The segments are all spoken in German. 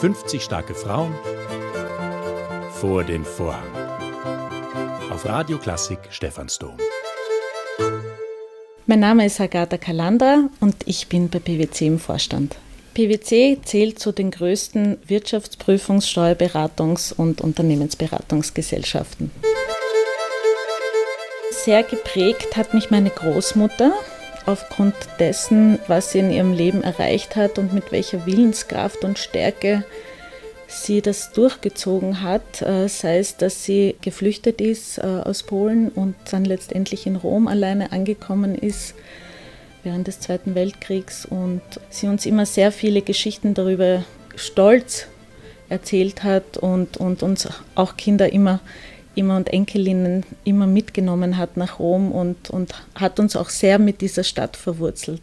»50 starke Frauen vor den Vorhang«. Auf Radio Klassik Stephansdom. Mein Name ist Agatha Kalandra und ich bin bei PwC im Vorstand. PwC zählt zu den größten Wirtschaftsprüfungs-, Steuerberatungs- und Unternehmensberatungsgesellschaften. Sehr geprägt hat mich meine Großmutter aufgrund dessen, was sie in ihrem Leben erreicht hat und mit welcher Willenskraft und Stärke sie das durchgezogen hat, äh, sei es, dass sie geflüchtet ist äh, aus Polen und dann letztendlich in Rom alleine angekommen ist, während des Zweiten Weltkriegs und sie uns immer sehr viele Geschichten darüber stolz erzählt hat und, und uns auch Kinder immer, immer und Enkelinnen immer mitgenommen hat nach Rom und, und hat uns auch sehr mit dieser Stadt verwurzelt.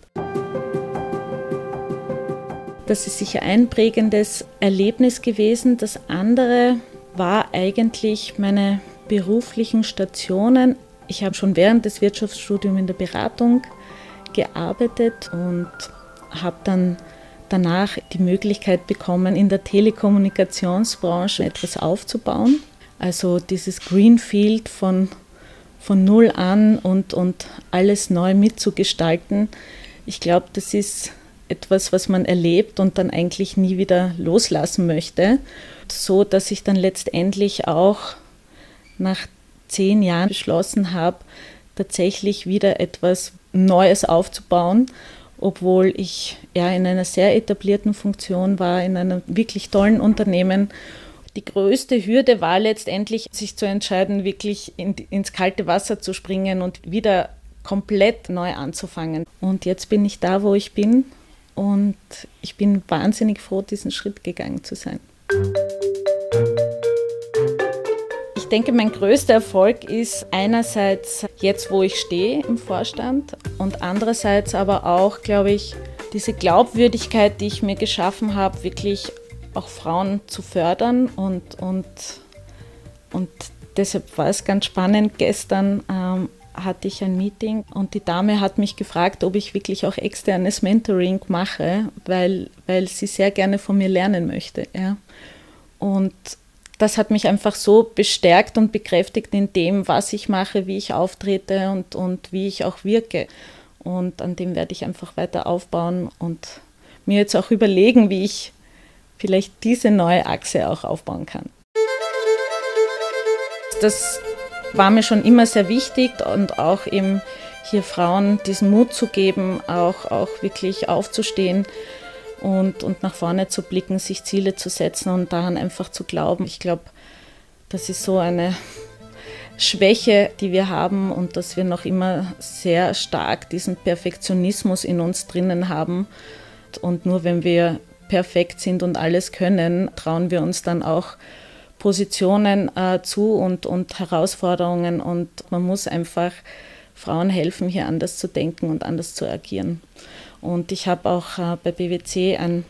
Das ist sicher ein prägendes Erlebnis gewesen. Das andere war eigentlich meine beruflichen Stationen. Ich habe schon während des Wirtschaftsstudiums in der Beratung gearbeitet und habe dann danach die Möglichkeit bekommen, in der Telekommunikationsbranche etwas aufzubauen. Also dieses Greenfield von, von Null an und, und alles neu mitzugestalten. Ich glaube, das ist etwas, was man erlebt und dann eigentlich nie wieder loslassen möchte. So dass ich dann letztendlich auch nach zehn Jahren beschlossen habe, tatsächlich wieder etwas Neues aufzubauen, obwohl ich ja in einer sehr etablierten Funktion war, in einem wirklich tollen Unternehmen. Die größte Hürde war letztendlich, sich zu entscheiden, wirklich in, ins kalte Wasser zu springen und wieder komplett neu anzufangen. Und jetzt bin ich da, wo ich bin und ich bin wahnsinnig froh, diesen Schritt gegangen zu sein denke, mein größter Erfolg ist einerseits jetzt, wo ich stehe im Vorstand und andererseits aber auch, glaube ich, diese Glaubwürdigkeit, die ich mir geschaffen habe, wirklich auch Frauen zu fördern und, und, und deshalb war es ganz spannend. Gestern ähm, hatte ich ein Meeting und die Dame hat mich gefragt, ob ich wirklich auch externes Mentoring mache, weil, weil sie sehr gerne von mir lernen möchte. Ja. Und das hat mich einfach so bestärkt und bekräftigt in dem, was ich mache, wie ich auftrete und, und wie ich auch wirke. Und an dem werde ich einfach weiter aufbauen und mir jetzt auch überlegen, wie ich vielleicht diese neue Achse auch aufbauen kann. Das war mir schon immer sehr wichtig und auch eben hier Frauen diesen Mut zu geben, auch, auch wirklich aufzustehen und, und nach vorne zu blicken, sich Ziele zu setzen und daran einfach zu glauben. Ich glaube, das ist so eine Schwäche, die wir haben und dass wir noch immer sehr stark diesen Perfektionismus in uns drinnen haben. Und nur wenn wir perfekt sind und alles können, trauen wir uns dann auch Positionen äh, zu und, und Herausforderungen. Und man muss einfach Frauen helfen, hier anders zu denken und anders zu agieren. Und ich habe auch äh, bei BWC ein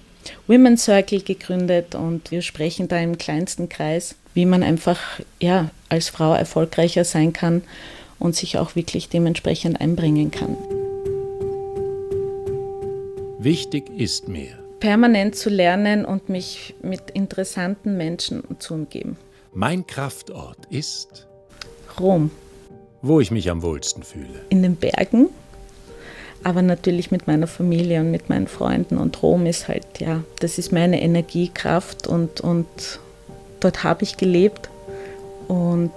Women's Circle gegründet und wir sprechen da im kleinsten Kreis, wie man einfach ja, als Frau erfolgreicher sein kann und sich auch wirklich dementsprechend einbringen kann. Wichtig ist mir. Permanent zu lernen und mich mit interessanten Menschen zu umgeben. Mein Kraftort ist Rom. Wo ich mich am wohlsten fühle. In den Bergen aber natürlich mit meiner Familie und mit meinen Freunden. Und Rom ist halt, ja, das ist meine Energiekraft und, und dort habe ich gelebt und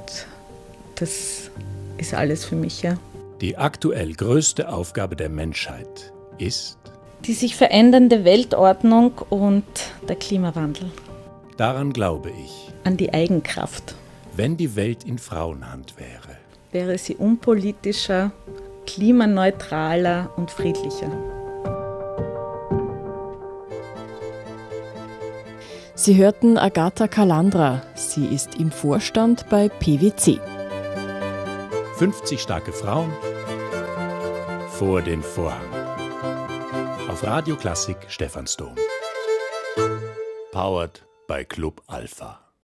das ist alles für mich, ja. Die aktuell größte Aufgabe der Menschheit ist die sich verändernde Weltordnung und der Klimawandel. Daran glaube ich. An die Eigenkraft. Wenn die Welt in Frauenhand wäre. Wäre sie unpolitischer, klimaneutraler und friedlicher. Sie hörten Agatha Kalandra. Sie ist im Vorstand bei PwC. 50 starke Frauen vor den Vorhang. Auf Radio Klassik Stephansdom. Powered bei Club Alpha.